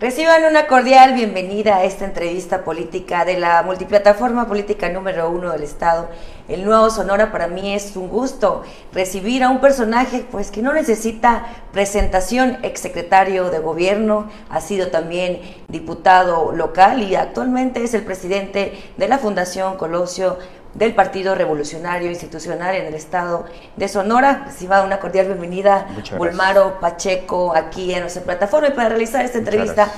Reciban una cordial bienvenida a esta entrevista política de la multiplataforma política número uno del Estado, el nuevo Sonora. Para mí es un gusto recibir a un personaje pues que no necesita presentación, exsecretario de gobierno, ha sido también diputado local y actualmente es el presidente de la Fundación Colosio del Partido Revolucionario Institucional en el estado de Sonora. Reciba una cordial bienvenida, Bulmaro Pacheco, aquí en nuestra plataforma. Y para realizar esta entrevista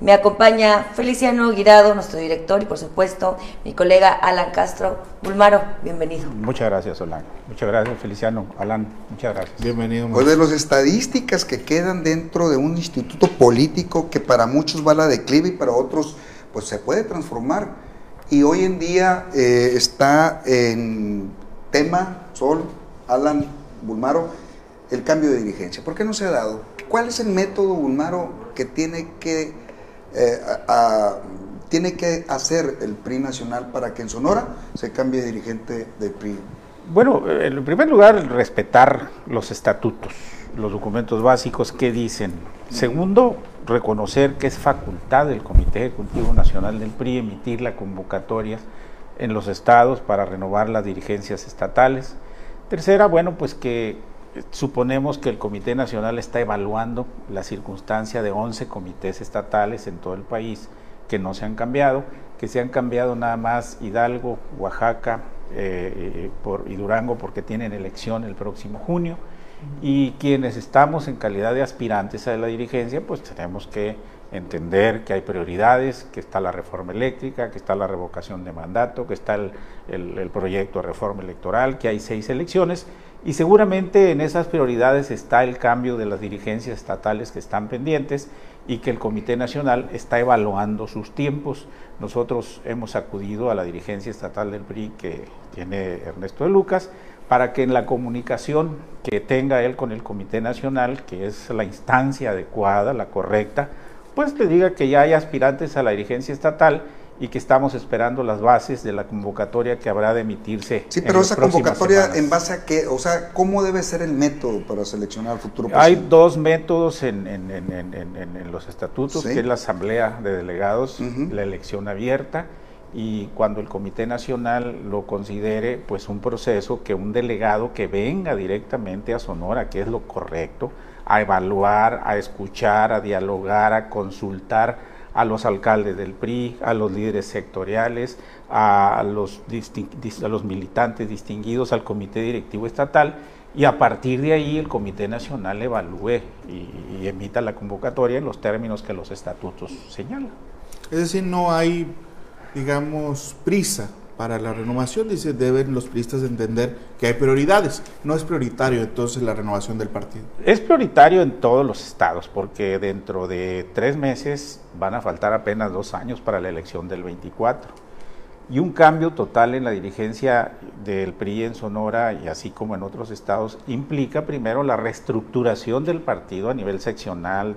me acompaña Feliciano Guirado, nuestro director, y por supuesto mi colega Alan Castro. Bulmaro, bienvenido. Muchas gracias, Alan. Muchas gracias, Feliciano. Alan, muchas gracias. Bienvenido. Pues de las estadísticas que quedan dentro de un instituto político que para muchos va a la declive y para otros pues se puede transformar y hoy en día eh, está en tema, Sol, Alan, Bulmaro, el cambio de dirigencia. ¿Por qué no se ha dado? ¿Cuál es el método, Bulmaro, que tiene que, eh, tiene que hacer el PRI nacional para que en Sonora se cambie de dirigente del PRI? Bueno, en primer lugar, respetar los estatutos, los documentos básicos que dicen. Segundo, reconocer que es facultad del Comité Ejecutivo Nacional del PRI emitir la convocatoria en los estados para renovar las dirigencias estatales. Tercera, bueno, pues que suponemos que el Comité Nacional está evaluando la circunstancia de 11 comités estatales en todo el país que no se han cambiado, que se han cambiado nada más Hidalgo, Oaxaca eh, por, y Durango porque tienen elección el próximo junio y quienes estamos en calidad de aspirantes a la dirigencia, pues tenemos que entender que hay prioridades, que está la reforma eléctrica, que está la revocación de mandato, que está el, proyecto de reforma electoral, que hay seis elecciones y seguramente en esas prioridades está el cambio de las dirigencias estatales que están pendientes y que el Comité Nacional está evaluando sus tiempos. Nosotros hemos acudido a la dirigencia estatal del PRI que tiene Ernesto de Lucas para que en la comunicación que tenga él con el Comité Nacional, que es la instancia adecuada, la correcta, pues le diga que ya hay aspirantes a la dirigencia estatal y que estamos esperando las bases de la convocatoria que habrá de emitirse. Sí, pero esa convocatoria en base a qué, o sea, ¿cómo debe ser el método para seleccionar al futuro presidente? Hay dos métodos en, los estatutos, que es la asamblea de delegados, la elección abierta y cuando el Comité Nacional lo considere pues un proceso que un delegado que venga directamente a Sonora, que es lo correcto, a evaluar, a escuchar, a dialogar, a consultar a los alcaldes del PRI, a los líderes sectoriales, a los, a los militantes distinguidos, al Comité Directivo Estatal, y a partir de ahí el Comité Nacional evalúe y, y emita la convocatoria en los términos que los estatutos señalan. Es decir, no hay digamos, prisa para la renovación, dice, deben los priistas entender que hay prioridades. No es prioritario entonces la renovación del partido. Es prioritario en todos los estados, porque dentro de tres meses van a faltar apenas dos años para la elección del 24. Y un cambio total en la dirigencia del PRI en Sonora y así como en otros estados implica primero la reestructuración del partido a nivel seccional,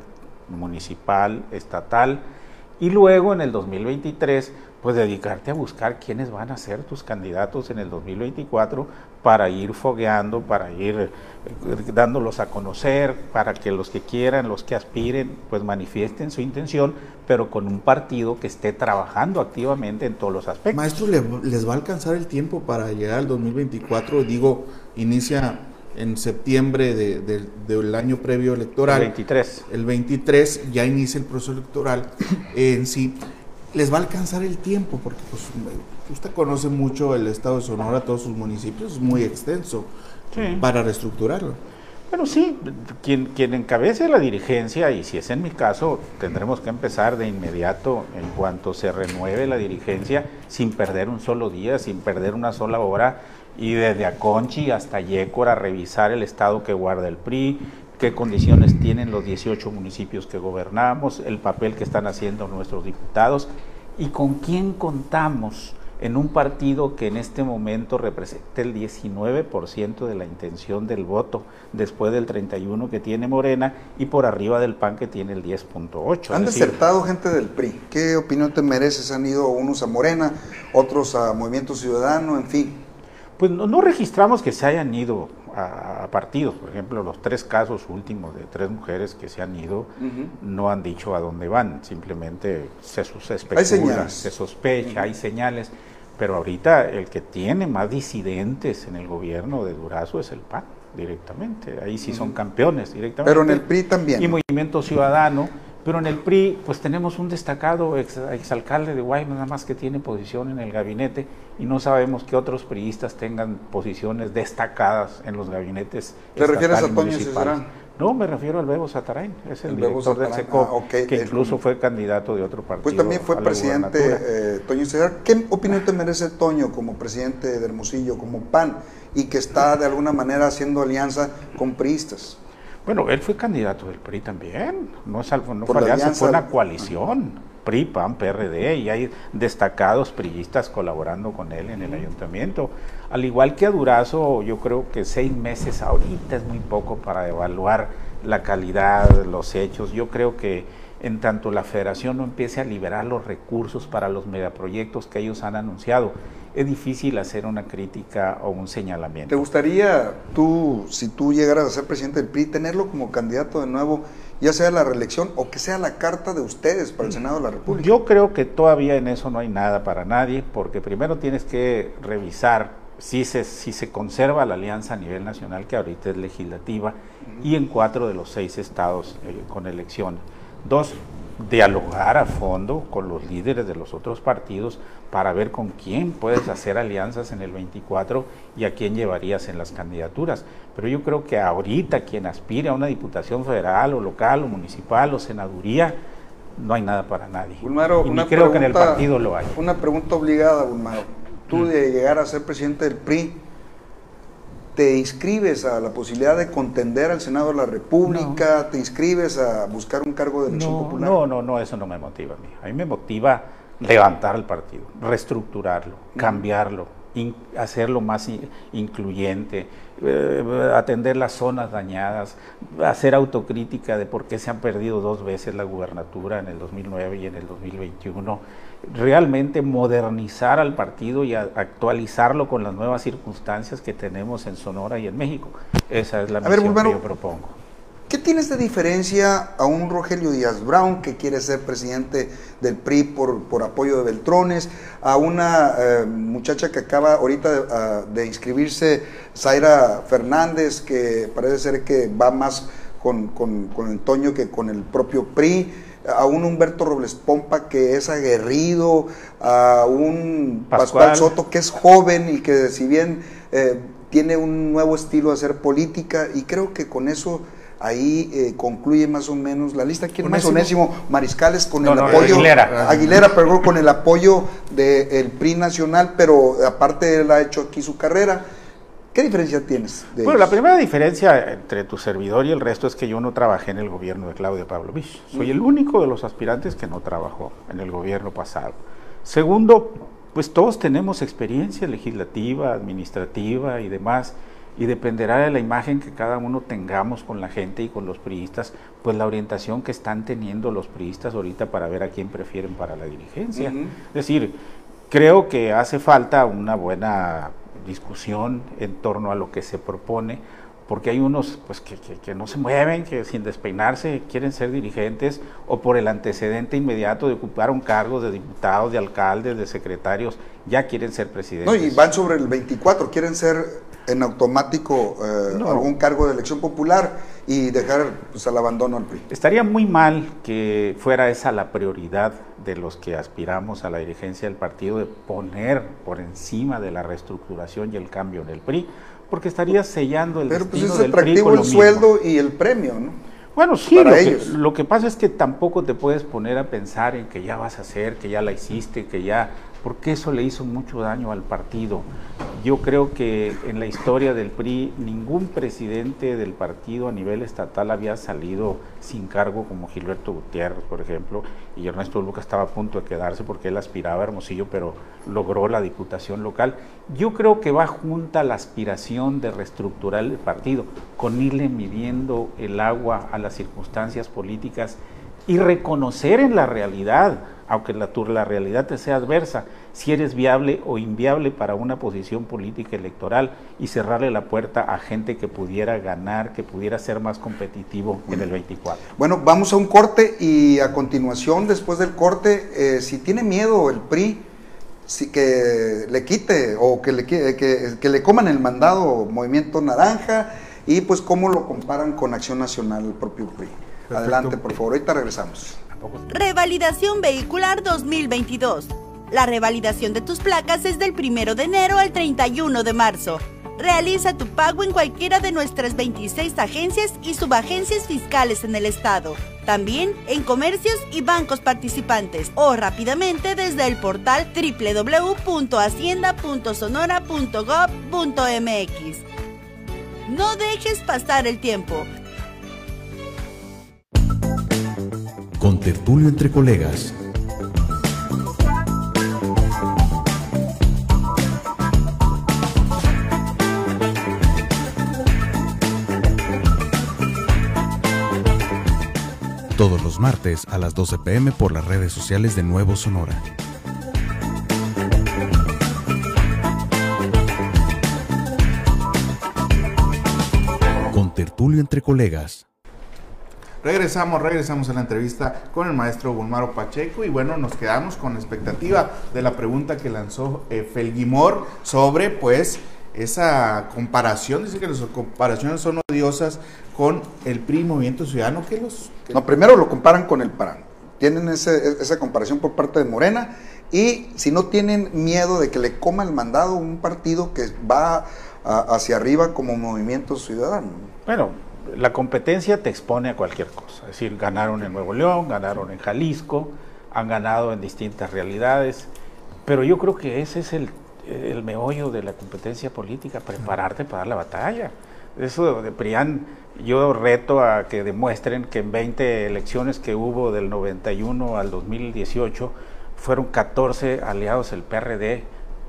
municipal, estatal, y luego en el 2023 pues dedicarte a buscar quiénes van a ser tus candidatos en el 2024 para ir fogueando, para ir eh, dándolos a conocer, para que los que quieran, los que aspiren, pues manifiesten su intención, pero con un partido que esté trabajando activamente en todos los aspectos. Maestro, ¿les va a alcanzar el tiempo para llegar al 2024? Digo, inicia en septiembre del año previo electoral. El 23. El 23 ya inicia el proceso electoral en sí les va a alcanzar el tiempo, porque pues, usted conoce mucho el estado de Sonora, todos sus municipios, es muy extenso para reestructurarlo. Bueno, sí, quien, quien encabece la dirigencia, y si es en mi caso, tendremos que empezar de inmediato en cuanto se renueve la dirigencia, sin perder un solo día, sin perder una sola hora, y desde Aconchi hasta Yécora revisar el estado que guarda el PRI, qué condiciones tienen los 18 municipios que gobernamos, el papel que están haciendo nuestros diputados y con quién contamos en un partido que en este momento representa el 19% de la intención del voto, después del 31% que tiene Morena y por arriba del PAN que tiene el 10.8%. Han desertado gente del PRI. ¿Qué opinión te mereces? Han ido unos a Morena, otros a Movimiento Ciudadano, en fin pues no, registramos que se hayan ido a, partidos. Por ejemplo, los tres casos últimos de tres mujeres que se han ido no han dicho a dónde van, simplemente se, se especula, se sospecha, hay señales. Pero ahorita el que tiene más disidentes en el gobierno de Durazo es el PAN directamente. Ahí sí son campeones directamente. Pero en el PRI también. Y Movimiento Ciudadano. Pero en el PRI, pues tenemos un destacado ex, exalcalde de Guaymas, nada más que tiene posición en el gabinete, y no sabemos que otros priistas tengan posiciones destacadas en los gabinetes. ¿Te refieres a Toño Cesarán? No, me refiero al Bebo Satarain, es el, director del SECOP, ah, que incluso fue candidato de otro partido. Pues también fue presidente eh, Toño Cesar. ¿Qué opinión te merece Toño como presidente de Hermosillo, como PAN, y que está de alguna manera haciendo alianza con priistas? Bueno, él fue candidato del PRI también, no, es algo, no fue alianza, fue una coalición, PRI, PAN, PRD, y hay destacados priistas colaborando con él en el ayuntamiento. Al igual que a Durazo, yo creo que seis meses ahorita es muy poco para evaluar la calidad, los hechos. Yo creo que en tanto la federación no empiece a liberar los recursos para los megaproyectos que ellos han anunciado, es difícil hacer una crítica o un señalamiento. ¿Te gustaría tú, si tú llegaras a ser presidente del PRI, tenerlo como candidato de nuevo, ya sea la reelección o que sea la carta de ustedes para el Senado de la República? Yo creo que todavía en eso no hay nada para nadie, porque primero tienes que revisar si se, si se conserva la alianza a nivel nacional, que ahorita es legislativa, y en cuatro de los seis estados eh, con elecciones. Dos, dialogar a fondo con los líderes de los otros partidos para ver con quién puedes hacer alianzas en el 24 y a quién llevarías en las candidaturas. Pero yo creo que ahorita quien aspire a una diputación federal o local o municipal o senaduría, no hay nada para nadie. y creo que en el partido lo hay. Una pregunta obligada, Bulmaro. Tú mm. de llegar a ser presidente del PRI, te inscribes a la posibilidad de contender al Senado de la República, te inscribes a buscar un cargo de elección popular. No, no, no, eso no me motiva a mí. A mí me motiva levantar el partido, reestructurarlo, cambiarlo, hacerlo más incluyente, eh, atender las zonas dañadas, hacer autocrítica de por qué se han perdido dos veces la gubernatura en el 2009 y en el 2021 realmente modernizar al partido y actualizarlo con las nuevas circunstancias que tenemos en Sonora y en México. Esa es la misión que yo propongo. ¿Qué tienes de diferencia a un Rogelio Díaz Brown que quiere ser presidente del PRI por, por apoyo de Beltrones, a una eh, muchacha que acaba ahorita de, inscribirse, Zaira Fernández, que parece ser que va más con, con, con Antonio que con el propio PRI? A un Humberto Robles Pompa que es aguerrido, a un Pascual, Soto que es joven y que si bien eh, tiene un nuevo estilo de hacer política y creo que con eso ahí eh, concluye más o menos la lista. ¿Quién más? Onésimo Mariscales con el apoyo. Aguilera. Aguilera, con el apoyo del PRI nacional, pero aparte él ha hecho aquí su carrera. ¿Qué diferencia tienes? bueno, la primera diferencia entre tu servidor y el resto es que yo no trabajé en el gobierno de Claudia Pavlovich. Soy el único de los aspirantes que no trabajó en el gobierno pasado. Segundo, pues todos tenemos experiencia legislativa, administrativa y demás, y dependerá de la imagen que cada uno tengamos con la gente y con los priistas, pues la orientación que están teniendo los priistas ahorita para ver a quién prefieren para la dirigencia. Es decir, creo que hace falta una buena discusión en torno a lo que se propone, porque hay unos pues, que, que, no se mueven, que sin despeinarse quieren ser dirigentes o por el antecedente inmediato de ocupar un cargo de diputados, de alcaldes, de secretarios, ya quieren ser presidentes. No, y van sobre el 24, quieren ser en automático eh, algún cargo de elección popular y dejar pues, al abandono al PRI. Estaría muy mal que fuera esa la prioridad de los que aspiramos a la dirigencia del partido, de poner por encima de la reestructuración y el cambio en el PRI, porque estaría sellando el Pero pues es atractivo el sueldo y el premio, ¿no? Bueno, sí, lo que, lo que, pasa es que tampoco te puedes poner a pensar en que ya vas a hacer, que ya la hiciste, que ya porque eso le hizo mucho daño al partido. Yo creo que en la historia del PRI ningún presidente del partido a nivel estatal había salido sin cargo como Gilberto Gutiérrez, por ejemplo, y Ernesto Lucas estaba a punto de quedarse porque él aspiraba a Hermosillo, pero logró la diputación local. Yo creo que va junta la aspiración de reestructurar el partido con irle midiendo el agua a las circunstancias políticas y reconocer en la realidad, aunque la, la realidad te sea adversa, si eres viable o inviable para una posición política electoral y cerrarle la puerta a gente que pudiera ganar, que pudiera ser más competitivo en el 24. Bueno, vamos a un corte y a continuación, después del corte, eh, si tiene miedo el PRI, si que le quite o que le, que, que le coman el mandado Movimiento Naranja y pues cómo lo comparan con Acción Nacional, el propio PRI. Adelante, por favor, ahorita regresamos. Revalidación vehicular 2022. La revalidación de tus placas es del 1 de enero al 31 de marzo. Realiza tu pago en cualquiera de nuestras 26 agencias y subagencias fiscales en el estado. También en comercios y bancos participantes o rápidamente desde el portal www.hacienda.sonora.gov.mx. No dejes pasar el tiempo. Con tertulio entre colegas. Todos los martes a las 12 pm por las redes sociales de Nuevo Sonora. Con tertulio entre colegas. Regresamos, regresamos a la entrevista con el maestro Bulmaro Pacheco y bueno, nos quedamos con la expectativa de la pregunta que lanzó eh, Felguimor sobre pues esa comparación, dice que las comparaciones son odiosas con el PRI Movimiento Ciudadano, que los... No, primero lo comparan con el PAN, tienen ese, esa comparación por parte de Morena y si no tienen miedo de que le coma el mandado un partido que va a, hacia arriba como Movimiento Ciudadano. Bueno, la competencia te expone a cualquier cosa. Es decir, ganaron en Nuevo León, ganaron en Jalisco, han ganado en distintas realidades, pero yo creo que ese es el, el meollo de la competencia política, prepararte para la batalla. Eso de PRIAN, yo reto a que demuestren que en 20 elecciones que hubo del 91 al 2018, fueron 14 aliados el PRD,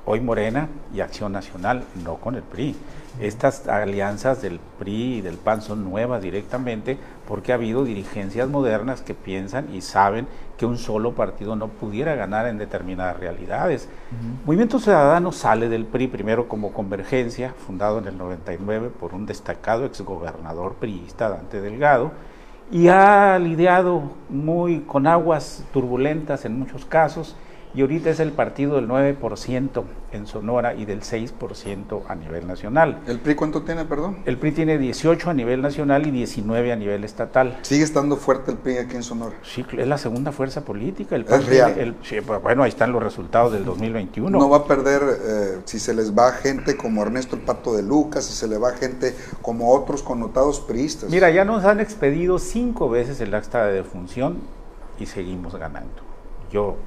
hoy Morena y Acción Nacional, no con el PRI. Estas alianzas del PRI y del PAN son nuevas directamente porque ha habido dirigencias modernas que piensan y saben que un solo partido no pudiera ganar en determinadas realidades. Movimiento Ciudadano sale del PRI primero como Convergencia, fundado en el 99 por un destacado exgobernador priista, Dante Delgado, y ha lidiado muy con aguas turbulentas en muchos casos y ahorita es el partido del 9% en Sonora y del 6% a nivel nacional. ¿El PRI cuánto tiene, perdón? El PRI tiene 18 a nivel nacional y 19 a nivel estatal. ¿Sigue estando fuerte el PRI aquí en Sonora? Sí, es la segunda fuerza política. El es real. El, sí, bueno, ahí están los resultados del 2021. No va a perder eh, si se les va gente como Ernesto el Pato de Lucas, si se le va gente como otros connotados priistas. Mira, ya nos han expedido cinco veces el acta de defunción y seguimos ganando. Yo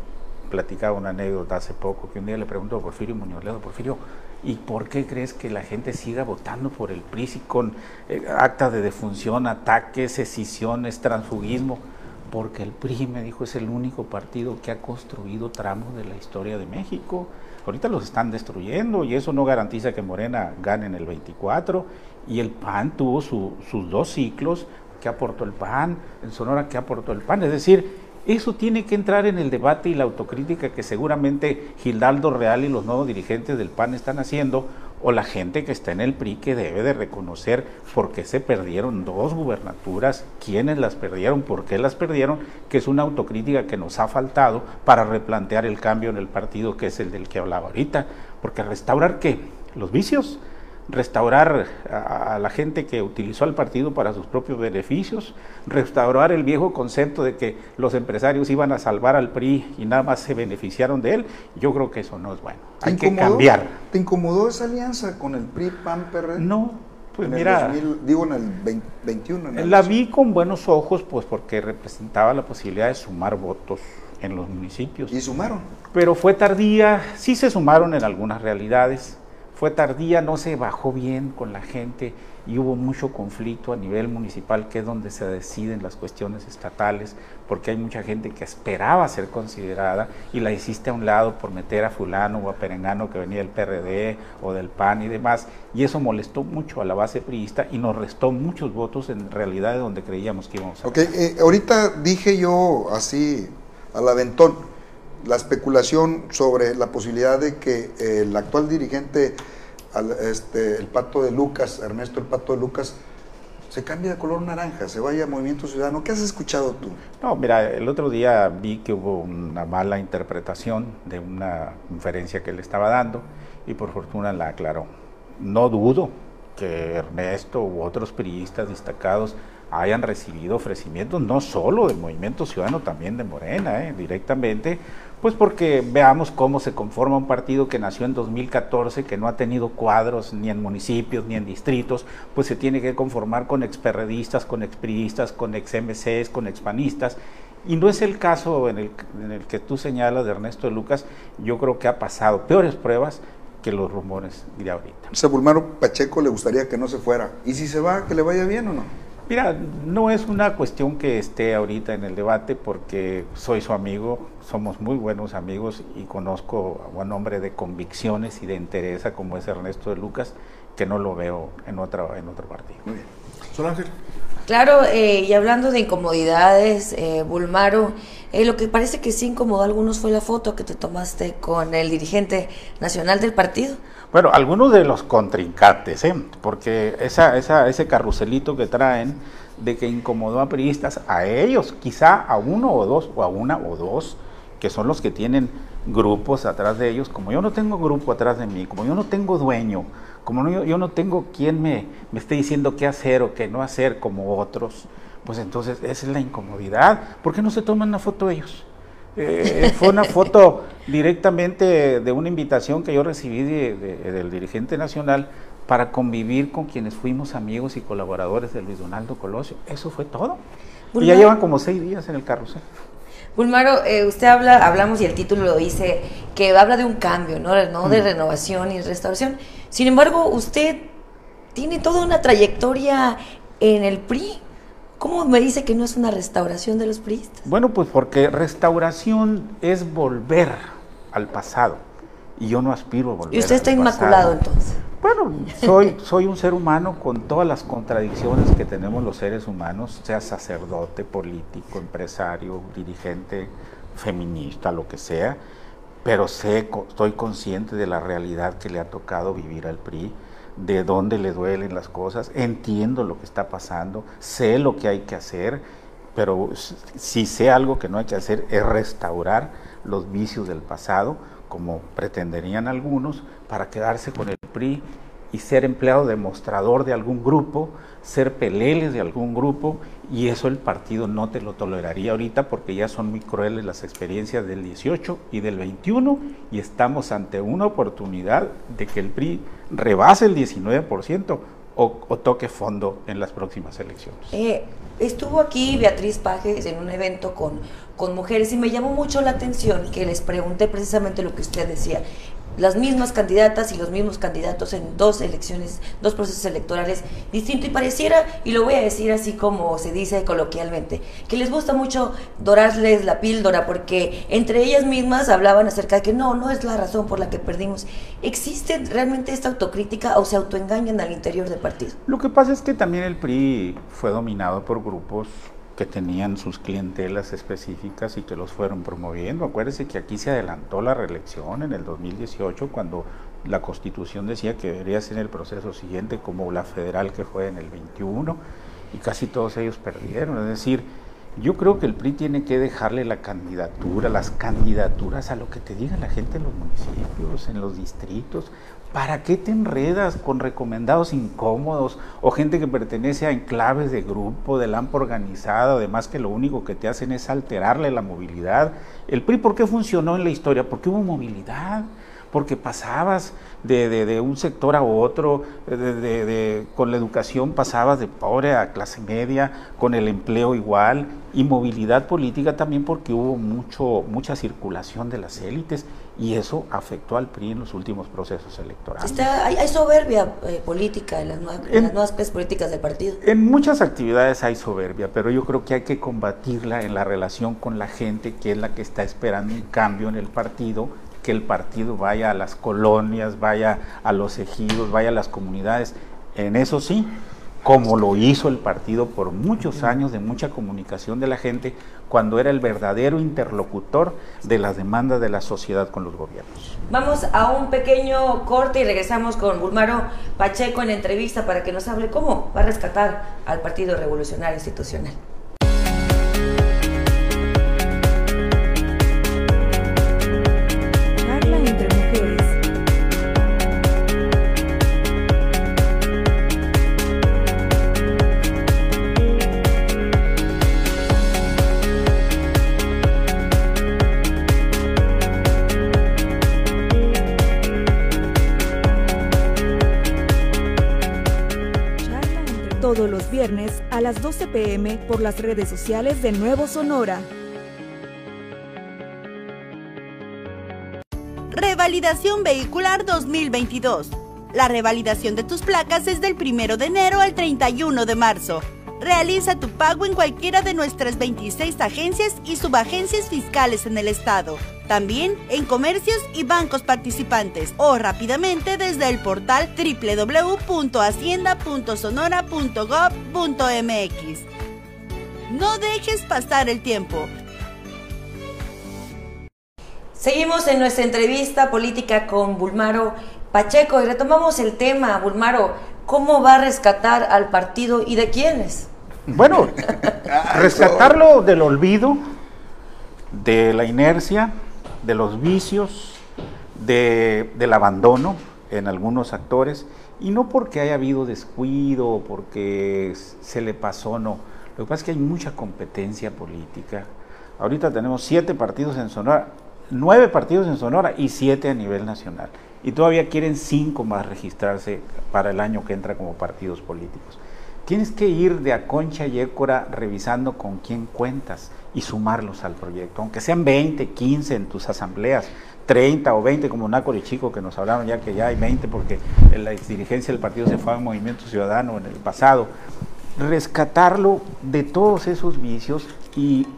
platicaba una anécdota hace poco que un día le preguntó a Porfirio Muñoz Ledo, Porfirio, ¿y por qué crees que la gente siga votando por el PRI si con eh, actas de defunción, ataques, escisiones, transfugismo? Porque el PRI, me dijo, es el único partido que ha construido tramos de la historia de México. Ahorita los están destruyendo y eso no garantiza que Morena gane en el 24. Y el PAN tuvo su, sus dos ciclos. ¿Qué aportó el PAN? En Sonora, ¿qué aportó el PAN? Es decir, eso tiene que entrar en el debate y la autocrítica que seguramente Gildardo Real y los nuevos dirigentes del PAN están haciendo, o la gente que está en el PRI que debe de reconocer por qué se perdieron dos gubernaturas, quiénes las perdieron, por qué las perdieron, que es una autocrítica que nos ha faltado para replantear el cambio en el partido que es el del que hablaba ahorita. Porque restaurar qué? Los vicios restaurar a, la gente que utilizó al partido para sus propios beneficios, restaurar el viejo concepto de que los empresarios iban a salvar al PRI y nada más se beneficiaron de él, yo creo que eso no es bueno. Hay que cambiar. ¿Te incomodó esa alianza con el PRI, PAN, PRD? No, pues en mira, el 2000, digo en el 20, 21. En el la vi con buenos ojos, pues porque representaba la posibilidad de sumar votos en los municipios. ¿Y sumaron? Pero fue tardía, sí se sumaron en algunas realidades fue tardía, no se bajó bien con la gente y hubo mucho conflicto a nivel municipal, que es donde se deciden las cuestiones estatales, porque hay mucha gente que esperaba ser considerada y la hiciste a un lado por meter a fulano o a perengano que venía del PRD o del PAN y demás, y eso molestó mucho a la base priista y nos restó muchos votos en realidad de donde creíamos que íbamos a Ok, eh, ahorita dije yo así al aventón, la especulación sobre la posibilidad de que el actual dirigente, este, el Pato de Lucas, Ernesto el Pato de Lucas, se cambie de color naranja, se vaya a Movimiento Ciudadano. ¿Qué has escuchado tú? No, mira, el otro día vi que hubo una mala interpretación de una conferencia que él estaba dando y por fortuna la aclaró. No dudo que Ernesto u otros periodistas destacados hayan recibido ofrecimientos no solo del Movimiento Ciudadano, también de Morena, ¿eh? directamente, pues porque veamos cómo se conforma un partido que nació en 2014, que no ha tenido cuadros ni en municipios ni en distritos, pues se tiene que conformar con experredistas, con expriistas, con ex MCs, con expanistas. Y no es el caso en el, en el que tú señalas de Ernesto Lucas, yo creo que ha pasado peores pruebas que los rumores de ahorita. O Bulmaro Pacheco le gustaría que no se fuera. ¿Y si se va, que le vaya bien o no? Mira, no es una cuestión que esté ahorita en el debate porque soy su amigo, somos muy buenos amigos y conozco a un hombre de convicciones y de interés como es Ernesto de Lucas, que no lo veo en, otra, en otro partido. Muy bien. Sol Ángel. Claro, eh, y hablando de incomodidades, eh, Bulmaro, eh, lo que parece que sí incomodó a algunos fue la foto que te tomaste con el dirigente nacional del partido. Bueno, algunos de los contrincantes, ¿eh? porque esa, esa, ese carruselito que traen de que incomodó a periodistas, a ellos, quizá a uno o dos, o a una o dos, que son los que tienen grupos atrás de ellos, como yo no tengo grupo atrás de mí, como yo no tengo dueño, como no, yo, no tengo quien me, me esté diciendo qué hacer o qué no hacer como otros, pues entonces esa es la incomodidad. ¿Por qué no se toman una foto ellos? Eh, fue una foto directamente de una invitación que yo recibí del dirigente nacional para convivir con quienes fuimos amigos y colaboradores de Luis Donaldo Colosio. Eso fue todo. y ya llevan como seis días en el carrusel. Bulmaro, eh, usted habla, hablamos y el título lo dice, que habla de un cambio, ¿no? ¿no? De mm. renovación y restauración. Sin embargo, usted tiene toda una trayectoria en el PRI. ¿Cómo me dice que no es una restauración de los priistas? Bueno, pues porque restauración es volver al pasado y yo no aspiro a volver. ¿Y usted está inmaculado entonces? Bueno, soy, soy un ser humano con todas las contradicciones que tenemos los seres humanos, sea sacerdote, político, empresario, dirigente, feminista, lo que sea, pero sé, estoy consciente de la realidad que le ha tocado vivir al PRI de dónde le duelen las cosas, entiendo lo que está pasando, sé lo que hay que hacer, pero si sé algo que no hay que hacer es restaurar los vicios del pasado, como pretenderían algunos, para quedarse con el PRI y ser empleado demostrador de algún grupo, ser peleles de algún grupo, y eso el partido no te lo toleraría ahorita porque ya son muy crueles las experiencias del 18 y del 21, y estamos ante una oportunidad de que el PRI rebase el 19% o, o toque fondo en las próximas elecciones. Eh, estuvo aquí Beatriz Pajes en un evento con, con mujeres y me llamó mucho la atención que les pregunté precisamente lo que usted decía las mismas candidatas y los mismos candidatos en dos elecciones, dos procesos electorales distintos y pareciera, y lo voy a decir así como se dice coloquialmente, que les gusta mucho dorarles la píldora porque entre ellas mismas hablaban acerca de que no, no es la razón por la que perdimos. ¿Existe realmente esta autocrítica o se autoengañan al interior del partido? Lo que pasa es que también el PRI fue dominado por grupos que tenían sus clientelas específicas y que los fueron promoviendo. Acuérdese que aquí se adelantó la reelección en el 2018 cuando la constitución decía que debería ser el proceso siguiente como la federal que fue en el 21 y casi todos ellos perdieron. Es decir, yo creo que el PRI tiene que dejarle la candidatura, las candidaturas a lo que te diga la gente en los municipios, en los distritos. ¿Para qué te enredas con recomendados incómodos o gente que pertenece a enclaves de grupo, de lampo organizado, además que lo único que te hacen es alterarle la movilidad? ¿El PRI por qué funcionó en la historia? Porque hubo movilidad porque pasabas de, un sector a otro, con la educación pasabas de pobre a clase media, con el empleo igual, y movilidad política también porque hubo mucho, mucha circulación de las élites y eso afectó al PRI en los últimos procesos electorales. hay, soberbia eh, política en las, nuevas, en, las nuevas políticas del partido. En muchas actividades hay soberbia, pero yo creo que hay que combatirla en la relación con la gente que es la que está esperando un cambio en el partido que el partido vaya a las colonias, vaya a los ejidos, vaya a las comunidades. En eso sí, como lo hizo el partido por muchos años de mucha comunicación de la gente, cuando era el verdadero interlocutor de las demandas de la sociedad con los gobiernos. Vamos a un pequeño corte y regresamos con Bulmaro Pacheco en entrevista para que nos hable cómo va a rescatar al Partido Revolucionario Institucional. A las 12 pm por las redes sociales de Nuevo Sonora. Revalidación vehicular 2022. La revalidación de tus placas es del 1 de enero al 31 de marzo. Realiza tu pago en cualquiera de nuestras 26 agencias y subagencias fiscales en el estado. También en comercios y bancos participantes o rápidamente desde el portal www.hacienda.sonora.gov.mx. No dejes pasar el tiempo. Seguimos en nuestra entrevista política con Bulmaro Pacheco y retomamos el tema, Bulmaro, ¿cómo va a rescatar al partido y de quiénes? Bueno, rescatarlo del olvido, de la inercia, de los vicios, del abandono en algunos actores, y no porque haya habido descuido o porque se le pasó, no. Lo que pasa es que hay mucha competencia política. Ahorita tenemos siete partidos en Sonora, nueve partidos en Sonora y siete a nivel nacional. Y todavía quieren cinco más registrarse para el año que entra como partidos políticos. Tienes que ir de a concha y écora revisando con quién cuentas y sumarlos al proyecto, aunque sean 20, 15 en tus asambleas, 30 o 20 como Nácor y Chico que nos hablaron ya que ya hay 20 porque la dirigencia del partido se fue al Movimiento Ciudadano en el pasado. Rescatarlo de todos esos vicios y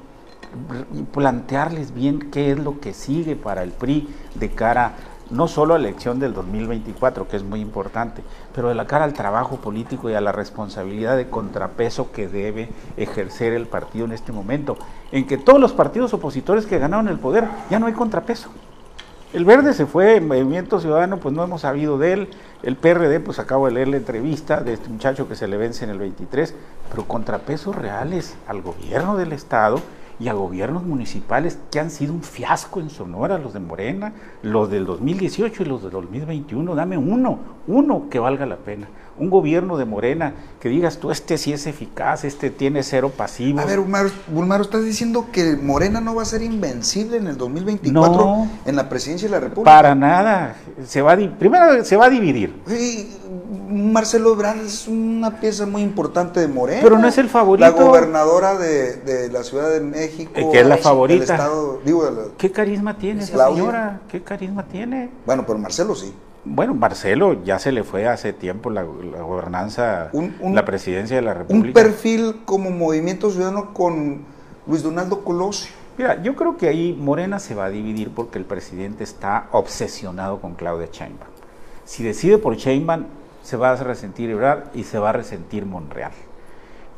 plantearles bien qué es lo que sigue para el PRI de cara no solo a la elección del 2024, que es muy importante, pero de la cara al trabajo político y a la responsabilidad de contrapeso que debe ejercer el partido en este momento, en que todos los partidos opositores que ganaron el poder ya no hay contrapeso. El Verde se fue, el Movimiento Ciudadano, pues no hemos sabido de él. El PRD, pues acabo de leer la entrevista de este muchacho que se le vence en el 23, pero contrapesos reales al gobierno del Estado y a gobiernos municipales que han sido un fiasco en Sonora, los de Morena, los del 2018 y los del 2021. Dame uno, uno que valga la pena. Un gobierno de Morena que digas tú, este sí es eficaz, este tiene cero pasivos. A ver, Bulmaro, ¿estás diciendo que Morena no va a ser invencible en el 2024 en la presidencia de la República? Para nada. Se va primero se va a dividir. Marcelo Ebrard es una pieza muy importante de Morena. Pero no es el favorito. La gobernadora de, la Ciudad de México. Eh, que es la favorita. ¿Qué carisma tiene esa señora? ¿Qué carisma tiene? Bueno, pero Marcelo sí. Bueno, Marcelo ya se le fue hace tiempo la, gobernanza, la presidencia de la República. Un perfil como Movimiento Ciudadano con Luis Donaldo Colosio. Mira, yo creo que ahí Morena se va a dividir porque el presidente está obsesionado con Claudia Sheinbaum. Si decide por Sheinbaum, se va a resentir Ebrard y se va a resentir Monreal.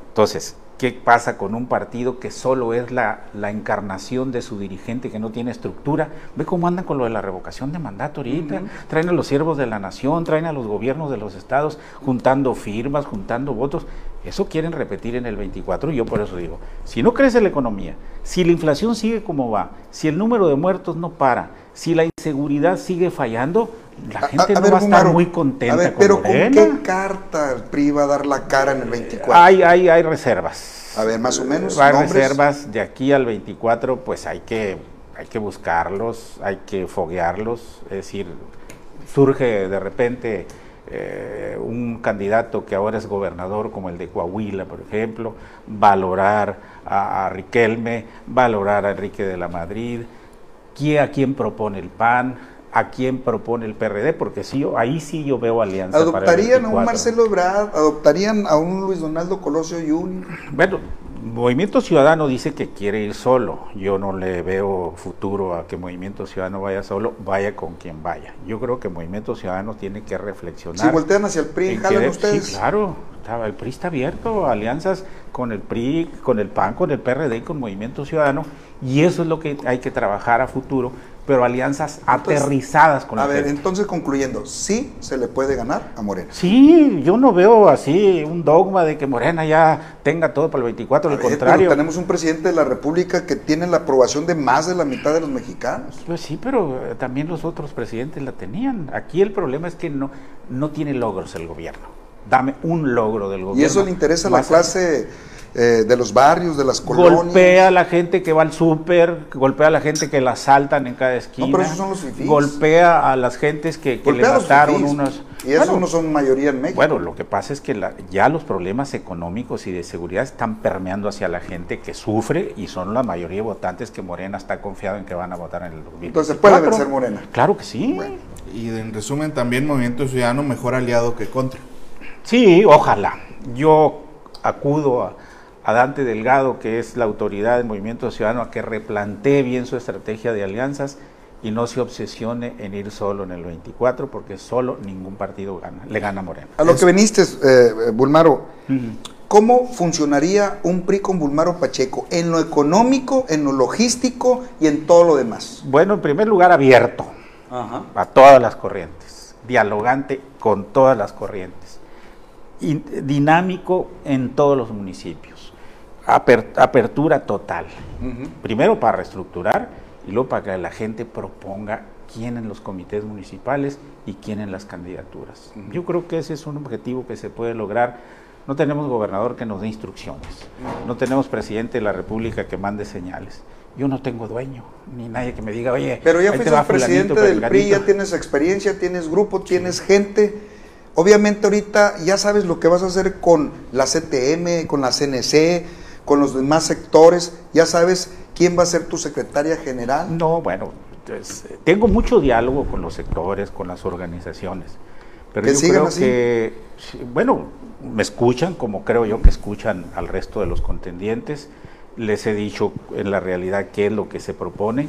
Entonces, ¿qué pasa con un partido que solo es la, la, encarnación de su dirigente, que no tiene estructura? Ve cómo andan con lo de la revocación de mandato ahorita. Traen a los siervos de la nación, traen a los gobiernos de los estados, juntando firmas, juntando votos. Eso quieren repetir en el 24 y yo por eso digo, si no crece la economía, si la inflación sigue como va, si el número de muertos no para, si la inseguridad sigue fallando, la gente no va a estar muy contenta. A ver, pero ¿con qué carta el PRI va a dar la cara en el 24? Hay, hay, hay reservas. A ver, más o menos. Hay reservas de aquí al 24, pues hay que, hay que buscarlos, hay que foguearlos. Es decir, surge de repente eh, un candidato que ahora es gobernador, como el de Coahuila, por ejemplo, valorar a, a Riquelme, valorar a Enrique de la Madrid, quién, a quién propone el PAN a quién propone el PRD, porque sí, ahí sí yo veo alianza. ¿Adoptarían a un Marcelo Ebrard? ¿Adoptarían a un Luis Donaldo Colosio Jr.? Bueno, Movimiento Ciudadano dice que quiere ir solo. Yo no le veo futuro a que Movimiento Ciudadano vaya solo, vaya con quien vaya. Yo creo que Movimiento Ciudadano tiene que reflexionar. Si voltean hacia el PRI, jalan ustedes. Sí, claro. Estaba- El PRI está abierto, a alianzas con el PRI, con el PAN, con el PRD y con Movimiento Ciudadano. Y eso es lo que hay que trabajar a futuro, pero alianzas Entonces, aterrizadas con A la ver, gente. entonces concluyendo, sí se le puede ganar a Morena. Sí, yo no veo así un dogma de que Morena ya tenga todo para el 24, A al ver, contrario. pero tenemos un presidente de la República que tiene la aprobación de más de la mitad de los mexicanos. Pues sí, pero eh, también los otros presidentes la tenían. Aquí el problema es que no, no tiene logros el gobierno. Dame un logro del gobierno. Y eso le interesa a la clase eh, de los barrios, de las colonias. Golpea a la gente que va al súper, golpea a la gente que la asaltan en cada esquina. pero esos son los fifís. Golpea a las gentes que, que le mataron unos... Y esos Bueno, no son mayoría en México. Bueno, lo que pasa es que la- ya los problemas económicos y de seguridad están permeando hacia la gente que sufre y son la mayoría de votantes que Morena está confiado en que van a votar en el 2024. Entonces, ¿puede vencer Morena? Claro que sí. Bueno. Y en resumen, también Movimiento Ciudadano mejor aliado que contra. Sí, ojalá. Yo acudo a, a Dante Delgado, que es la autoridad del Movimiento Ciudadano, a que replantee bien su estrategia de alianzas y no se obsesione en ir solo en el 24, porque solo ningún partido gana, le gana a Morena. A lo que viniste, eh, eh, Bulmaro, ¿cómo funcionaría un PRI con Bulmaro Pacheco? En lo económico, en lo logístico y en todo lo demás. Bueno, en primer lugar, abierto a todas las corrientes, dialogante con todas las corrientes, y dinámico en todos los municipios, apertura total. Primero para reestructurar y luego para que la gente proponga quién en los comités municipales y quién en las candidaturas. Yo creo que ese es un objetivo que se puede lograr. No tenemos gobernador que nos dé instrucciones, no tenemos presidente de la República que mande señales. Yo no tengo dueño, ni nadie que me diga, oye, Pero ya fuiste presidente del PRI, perenganito". ya tienes experiencia, tienes grupo, tienes gente. Obviamente ahorita ya sabes lo que vas a hacer con la CTM, con la CNC, con los demás sectores. Ya sabes quién va a ser tu secretaria general. No, bueno, eh, tengo mucho diálogo con los sectores, con las organizaciones, pero Que yo sigan creo así. que, bueno, me escuchan como creo yo que escuchan al resto de los contendientes, les he dicho en la realidad qué es lo que se propone,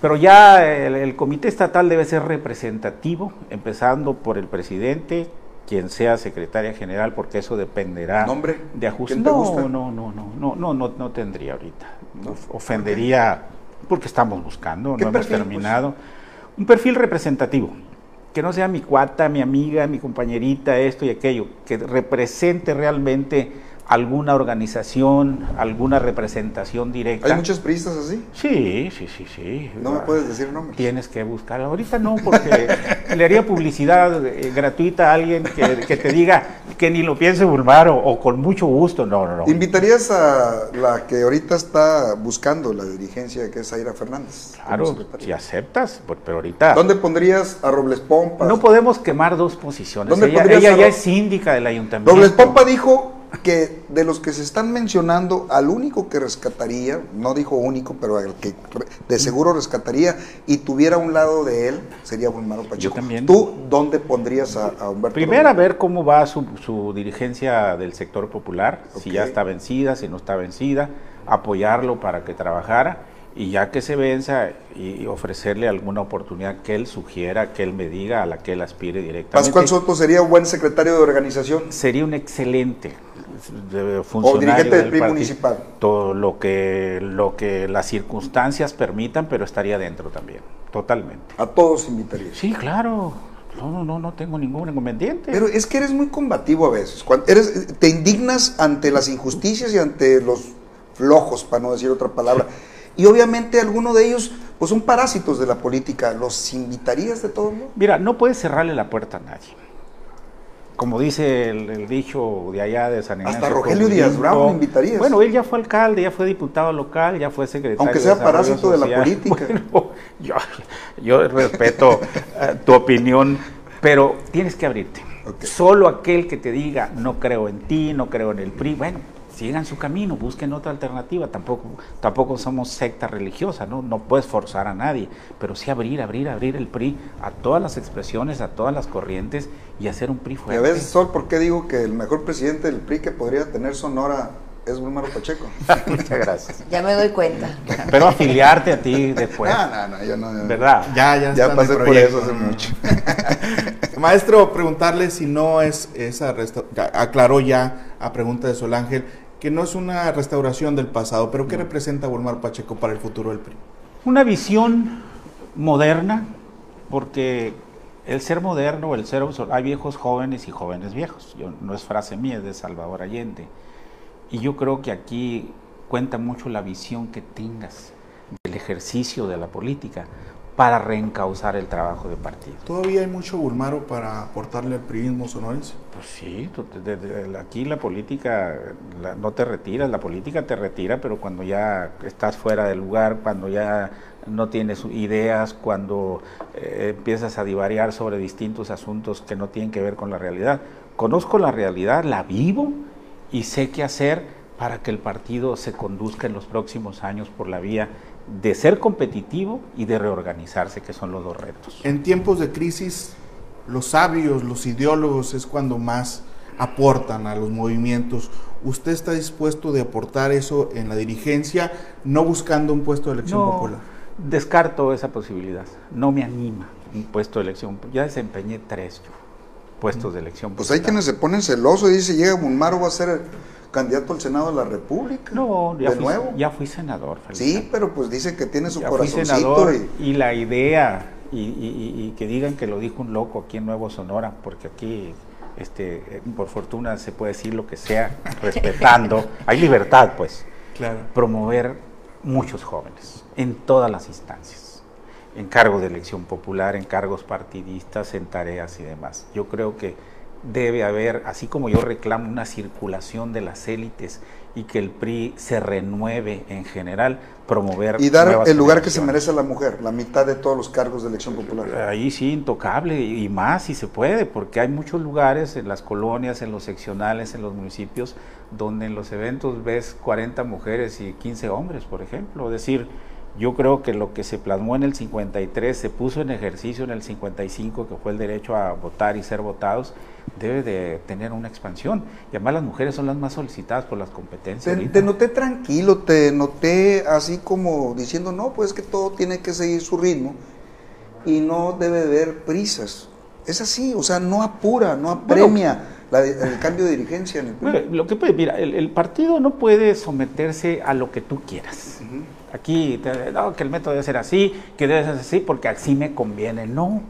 pero ya el, el comité estatal debe ser representativo, empezando por el presidente, quien sea secretaria general, porque eso dependerá ¿Nombre? de ajustes. ¿Quién te No, no, no, no, no, no, no, no tendría ahorita. Of- Ofendería porque estamos buscando, ¿Qué no hemos pues? terminado. Un perfil representativo, que no sea mi cuata, mi amiga, mi compañerita, esto y aquello, que represente realmente alguna organización, alguna representación directa. ¿Hay muchos priistas así? Sí, sí, sí, sí. No me puedes decir nombres. Tienes que buscar. Ahorita no, porque le haría publicidad eh, gratuita a alguien que, que te diga que ni lo piense Bulmar o, o con mucho gusto. No, no, no. ¿Invitarías a la que ahorita está buscando la dirigencia, que es Aira Fernández? Claro, si aceptas, pero ahorita ¿Dónde pondrías a Robles Pompa? no podemos quemar dos posiciones. ¿Dónde Ella, pondrías ella a ya es síndica del ayuntamiento. Robles Pompa dijo que de los que se están mencionando, al único que rescataría, no dijo único, pero al que de seguro rescataría y tuviera un lado de él, sería Bulmaro Pacheco. también. ¿Tú dónde pondrías a, a Humberto Primero a ver cómo va su, su dirigencia del sector popular, si ya está vencida, si no está vencida, apoyarlo para que trabajara y ya que se venza y, y ofrecerle alguna oportunidad que él sugiera, que él me diga, a la que él aspire directamente. Pascual Soto sería un buen secretario de organización. Sería un excelente de- funcionario dirigente del PRI partido. municipal. Todo lo que, lo que las circunstancias permitan, pero estaría dentro también, totalmente. A todos invitarías. Sí, claro. No, no, no, no tengo ningún inconveniente. Pero es que eres muy combativo a veces. Cuando eres, te indignas ante las injusticias y ante los flojos, para no decir otra palabra. Y obviamente algunos de ellos pues son parásitos de la política. ¿Los invitarías de todo modo? Mira, no puedes cerrarle la puerta a nadie. Como dice el, el dicho de allá de San Ignacio. Hasta Rogelio Díaz. Brown lo invitarías. Bueno, él ya fue alcalde, ya fue diputado local, ya fue secretario. Aunque sea parásito de la política. Bueno, yo, yo respeto eh, tu opinión, pero tienes que abrirte. Solo aquel que te diga, no creo en ti, no creo en el PRI, bueno, sigan su camino, busquen otra alternativa. Tampoco, tampoco somos secta religiosa, ¿no? No puedes forzar a nadie, pero sí abrir, abrir, abrir el PRI a todas las expresiones, a todas las corrientes y hacer un PRI Y a fuerte. veces, Sol, ¿por qué digo que el mejor presidente del PRI que podría tener Sonora es Wilmaro Pacheco. Muchas gracias. Ya me doy cuenta. Pero afiliarte a ti después. No, no, no, yo no. ¿Verdad? Ya, ya, Ya pasé por proyecto. eso hace mucho. Maestro, preguntarle si no es esa aclaró ya a pregunta de Solángel que no es una restauración del pasado, pero ¿qué representa Wilmar Pacheco para el futuro del PRI? Una visión moderna, porque el ser moderno, el ser obsor- hay viejos jóvenes y jóvenes viejos. Yo, no es frase mía, es de Salvador Allende. Y yo creo que aquí cuenta mucho la visión que tengas del ejercicio de la política para reencauzar el trabajo de partido. ¿Todavía hay mucho Bulmaro para aportarle al priismo sonorense? Pues sí, tú- de- de- de- aquí la política la- no te retiras, la política te retira, pero cuando ya estás fuera del lugar, cuando ya no tienes ideas, cuando eh, empiezas a divariar sobre distintos asuntos que no tienen que ver con la realidad. Conozco la realidad, la vivo y sé qué hacer para que el partido se conduzca en los próximos años por la vía de ser competitivo y de reorganizarse, que son los dos retos. En tiempos de crisis, los sabios, los ideólogos es cuando más aportan a los movimientos. ¿Usted está dispuesto de aportar eso en la dirigencia, no buscando un puesto de elección No, popular? Descarto esa posibilidad. No me anima un puesto de elección. Ya desempeñé tres yo, puestos de elección. Pues hay popular. quienes se ponen celosos y dicen, llega Bulmaro, va a ser candidato al Senado de la República. No, ya, de fui, nuevo. ya fui senador. Sí, Feliciano. pero pues dice que tiene su ya fui corazoncito senador y... y la idea y, y- y- y que digan que lo dijo un loco aquí en Nuevo Sonora, porque aquí, este, eh, por fortuna se puede decir lo que sea, respetando, hay libertad, pues. Claro. promover muchos jóvenes en todas las instancias, en cargos de elección popular, en cargos partidistas, en tareas y demás. Yo creo que debe haber, así como yo reclamo una circulación de las élites y que el PRI se renueve en general, promover Y dar el lugar que se merece a la mujer, la mitad de todos los cargos de elección popular. Ahí sí, intocable y más si se puede, porque hay muchos lugares en las colonias, en los seccionales, en los municipios, donde en los eventos ves 40 mujeres y 15 hombres, por ejemplo. Es decir, yo creo que lo que se plasmó en el 53 se puso en ejercicio en el 55, que fue el derecho a votar y ser votados, debe de tener una expansión. Y además las mujeres son las más solicitadas por las competencias. Te, te noté tranquilo, te noté así como diciendo, no, pues que todo tiene que seguir su ritmo y no debe haber prisas. Es así, o sea, no apura, no apremia la- el cambio de dirigencia en el. Bueno, lo que puede, mira, el, el partido no puede someterse a lo que tú quieras. Aquí, te- no, que el método debe ser así, que debe ser así, porque así me conviene. No.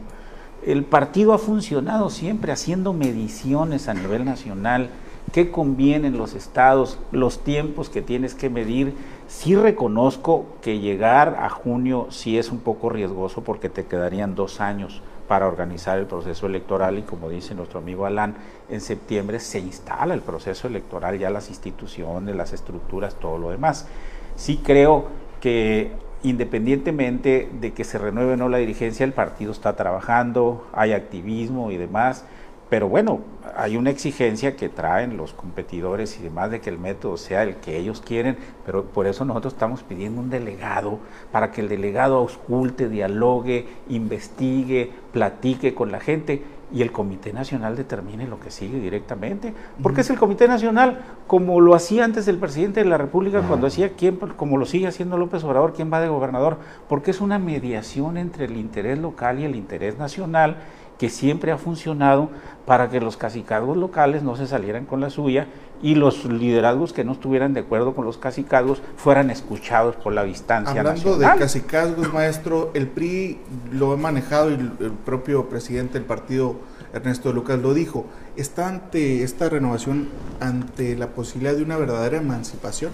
El partido ha funcionado siempre haciendo mediciones a nivel nacional, qué conviene en los estados, los tiempos que tienes que medir. Sí reconozco que llegar a junio sí es un poco riesgoso porque te quedarían dos años para organizar el proceso electoral y como dice nuestro amigo Alán, en septiembre se instala el proceso electoral, ya las instituciones, las estructuras, todo lo demás. Sí creo que independientemente de que se renueve o no la dirigencia, el partido está trabajando, hay activismo y demás, pero bueno, hay una exigencia que traen los competidores y demás de que el método sea el que ellos quieren, pero por eso nosotros estamos pidiendo un delegado para que el delegado ausculte, dialogue, investigue, platique con la gente y el Comité Nacional determine lo que sigue directamente, porque es el Comité Nacional como lo hacía antes el presidente de la República cuando hacía quién, como lo sigue haciendo López Obrador, quién va de gobernador, porque es una mediación entre el interés local y el interés nacional que siempre ha funcionado para que los cacicazgos locales no se salieran con la suya y los liderazgos que no estuvieran de acuerdo con los cacicazgos fueran escuchados por la distancia Hablando nacional. de cacicazgos, maestro, el PRI lo ha manejado y el el propio presidente del partido, Ernesto Lucas, lo dijo. ¿Está ante esta renovación, ante la posibilidad de una verdadera emancipación?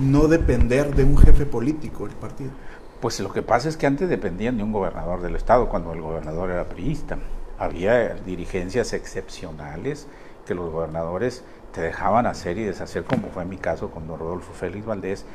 No depender de un jefe político del partido. Pues lo que pasa es que antes dependían de un gobernador del estado cuando el gobernador era priista. Había dirigencias excepcionales que los gobernadores te dejaban hacer y deshacer, como fue en mi caso con don Rodolfo Félix Valdés,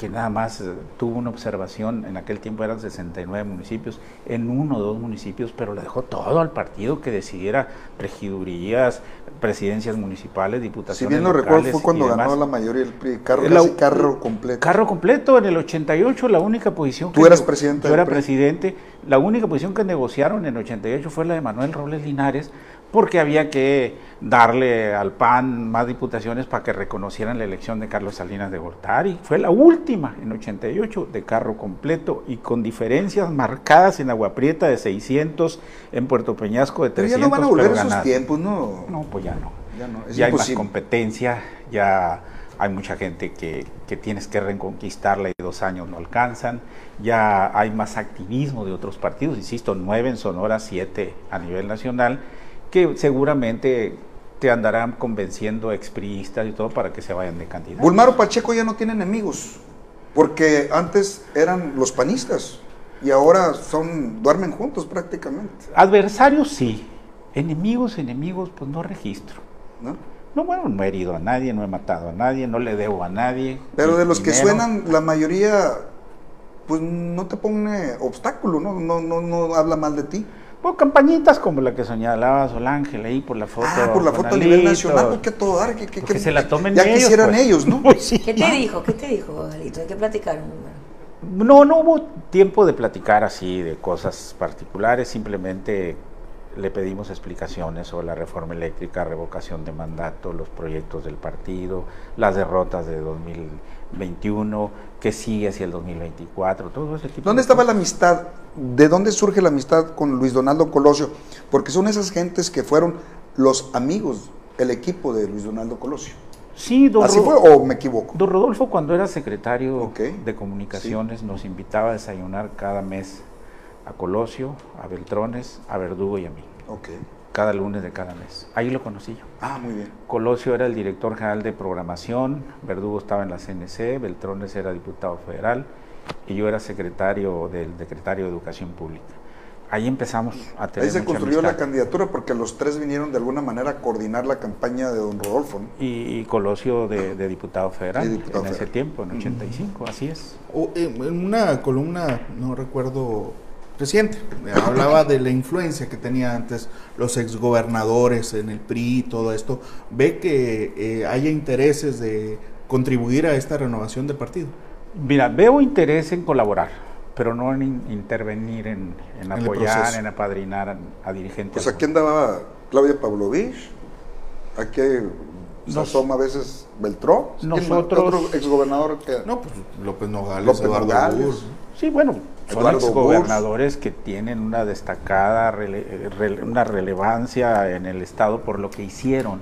que nada más eh, tuvo una observación, en aquel tiempo eran 69 municipios, en uno o dos municipios, pero le dejó todo al partido que decidiera regidurías, presidencias municipales, Si diputaciones bien no recuerdo, fue cuando ganó la mayoría del PRI, carro, La- casi carro completo. Carro completo en el 88, la única posición Tú eras presidente Yo era presidente. La única posición que negociaron en el 88 fue la de Manuel Robles Linares porque había que darle al PAN más diputaciones para que reconocieran la elección de Carlos Salinas de Gortari. Fue la última en 88 de carro completo y con diferencias marcadas en Agua Prieta de 600, en Puerto Peñasco de Pero 300. ya no van a volver pero esos tiempos, ¿no? No, pues ya no. Ya no, es ya hay más competencia, ya hay mucha gente que, que tienes que reconquistarla y dos años no alcanzan, ya hay más activismo de otros partidos, insisto, nueve en Sonora, siete a nivel nacional, que seguramente te andarán convenciendo expriistas y todo para que se vayan de candidato. Bulmaro Pacheco ya no tiene enemigos, porque antes eran los panistas y ahora son duermen juntos prácticamente, Adversarios sí, enemigos, enemigos, pues no registro. ¿no? No, bueno, no he herido a nadie, no he matado a nadie, no le debo a nadie. Pero de los que suenan, la mayoría, pues no te pone obstáculo, ¿no? No, no, no habla mal de ti. Bueno, campañitas como la que señalaba Sol Ángel ahí por la foto. ah, por la foto a nivel nacional, pues que todo dar, que, que, Pues que se la tomen ya ellos, quisieran pues. ellos, ¿no? Pues sí. ¿Qué te dijo? ¿Qué te dijo, Alito? ¿De qué platicaron? No, no hubo tiempo de platicar así de cosas particulares, simplemente le pedimos explicaciones sobre la reforma eléctrica, revocación de mandato, los proyectos del partido, las derrotas de 2021, qué sigue hacia el 2024, todo ese tipo ¿Dónde de estaba la amistad? ¿De dónde surge la amistad con Luis Donaldo Colosio? Porque son esas gentes que fueron los amigos, el equipo de Luis Donaldo Colosio. Sí, don ¿Así Ro- fue o me equivoco? Don Rodolfo, cuando era secretario de comunicaciones, nos invitaba a desayunar cada mes a Colosio, a Beltrones, a Verdugo y a mí, Ok. Cada lunes de cada mes. Ahí lo conocí yo. Ah, muy bien. Colosio era el director general de programación, Verdugo estaba en la CNC, Beltrones era diputado federal y yo era secretario del secretario de Educación Pública. Ahí empezamos a tener Ahí se mucha construyó la candidatura porque los tres vinieron de alguna manera a coordinar la campaña de don Rodolfo. ¿no? y, y Colosio de, de diputado federal Sí, diputado en ese tiempo, en 85, así es. O, eh, en una columna, no recuerdo, reciente, eh, hablaba de la influencia que tenía antes los exgobernadores en el PRI y todo esto. ¿Ve que eh, haya intereses de contribuir a esta renovación del partido? Mira, veo interés en colaborar, pero no en in- intervenir, en, apoyar, en apadrinar a, a dirigentes. Pues aquí andaba Claudia Pavlovich, aquí se Nos- asoma a veces Beltrón. ¿Quién más? Nosotros- Otro exgobernador que... No, pues López Nogales, López Eduardo Nogales. Burs. Sí, bueno, son exgobernadores que tienen una destacada rele- rele- una relevancia en el Estado por lo que hicieron,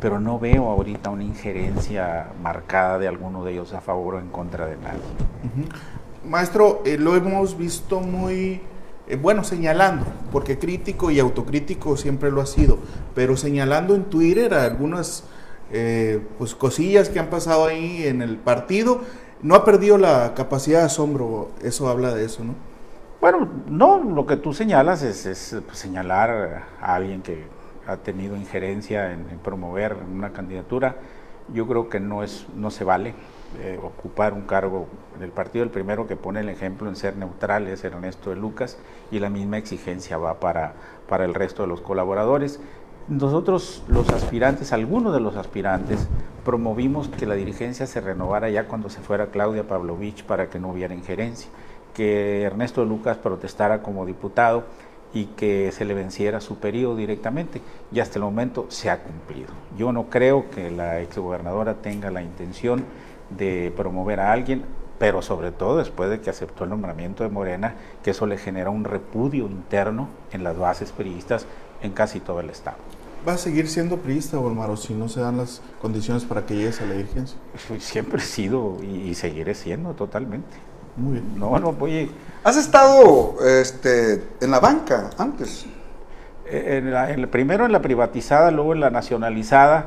pero no veo ahorita una injerencia marcada de alguno de ellos a favor o en contra de nadie. Maestro, eh, lo hemos visto muy, eh, bueno, señalando, porque crítico y autocrítico siempre lo ha sido, pero señalando en Twitter algunas eh, pues, cosillas que han pasado ahí en el partido. No ha perdido la capacidad de asombro, eso habla de eso, ¿no? Bueno, no, lo que tú señalas es, es, pues, señalar a alguien que ha tenido injerencia en, promover una candidatura. Yo creo que no es, no se vale eh, ocupar un cargo en el partido. El primero que pone el ejemplo en ser neutral es Ernesto de Lucas y la misma exigencia va para, para el resto de los colaboradores. Nosotros, los aspirantes, algunos de los aspirantes, promovimos que la dirigencia se renovara ya cuando se fuera Claudia Pavlovich para que no hubiera injerencia, que Ernesto Lucas protestara como diputado y que se le venciera su periodo directamente. Y hasta el momento se ha cumplido. Yo no creo que la exgobernadora tenga la intención de promover a alguien, pero sobre todo después de que aceptó el nombramiento de Morena, que eso le genera un repudio interno en las bases periodistas en casi todo el Estado. ¿Va a seguir siendo priista, Olmaro, si no se dan las condiciones para que llegues a la dirigencia? Pues Siempre he sido y, y seguiré siendo totalmente. Muy bien. No, no voy. ¿Has estado este, en la banca antes? eh, En la- en la- primero en la privatizada, luego en la nacionalizada,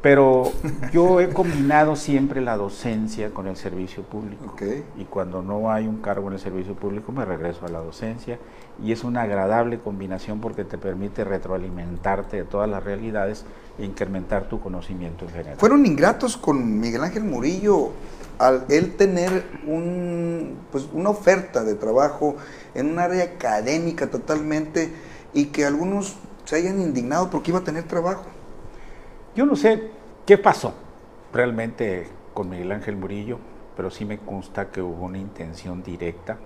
pero yo he combinado siempre la docencia con el servicio público. Y cuando no hay un cargo en el servicio público, me regreso a la docencia. Y es una agradable combinación porque te permite retroalimentarte de todas las realidades e incrementar tu conocimiento en general. ¿Fueron ingratos con Miguel Ángel Murillo al él tener un, pues, una oferta de trabajo en un área académica totalmente y que algunos se hayan indignado porque iba a tener trabajo? Yo no sé qué pasó realmente con Miguel Ángel Murillo, pero sí me consta que hubo una intención directa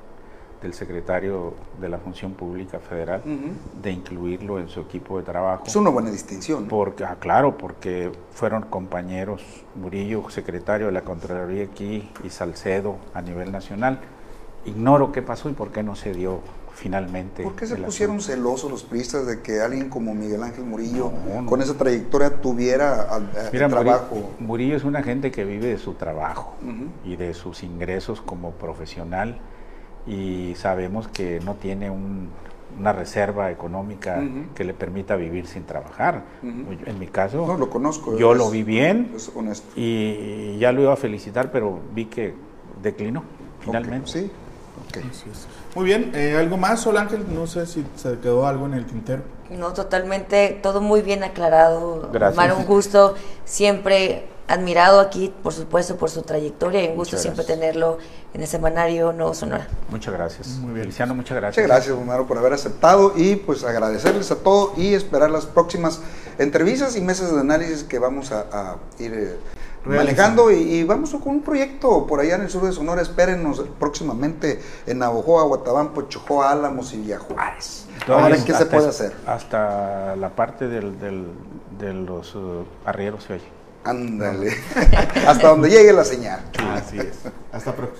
del secretario de la Función Pública Federal de incluirlo en su equipo de trabajo. Es una buena distinción. Porque, ah, claro, porque fueron compañeros Murillo, secretario de la Contraloría aquí, y Salcedo a nivel nacional. Ignoro qué pasó y por qué no se dio finalmente. ¿Por qué se pusieron asunto. celosos los priistas de que alguien como Miguel Ángel Murillo, No, no. con esa trayectoria, tuviera ah, ah, Mira, Muri- trabajo? Murillo es una gente que vive de su trabajo y de sus ingresos como profesional y sabemos que no tiene un- una reserva económica que le permita vivir sin trabajar. En mi caso, No, lo conozco. yo es- lo vi bien Es honesto. y ya lo iba a felicitar, pero vi que declinó finalmente. Sí. Ok. Así es. Muy bien, eh, ¿algo más, Sol Ángel? No sé si se quedó algo en el tintero. No, totalmente, todo muy bien aclarado. Gracias. Omar, un gusto, siempre admirado aquí, por supuesto, por su trayectoria y un gusto siempre tenerlo en el semanario Nuevo Sonora. Muchas gracias. Muy bien. Feliciano, muchas gracias. Muchas gracias, Omar, por haber aceptado y pues agradecerles a todos y esperar las próximas entrevistas y mesas de análisis que vamos a, a ir eh. Manejando y, y vamos con un proyecto por allá en el sur de Sonora. Espérenos próximamente en Navojoa, Guatabampo, Chojoa, Álamos y Villa Juárez. Todavía Ahora, ¿qué se hasta puede es- hacer? Hasta la parte del, del- de los uh, arrieros se oye. Ándale. Hasta donde llegue la señal. Así es. Hasta pronto.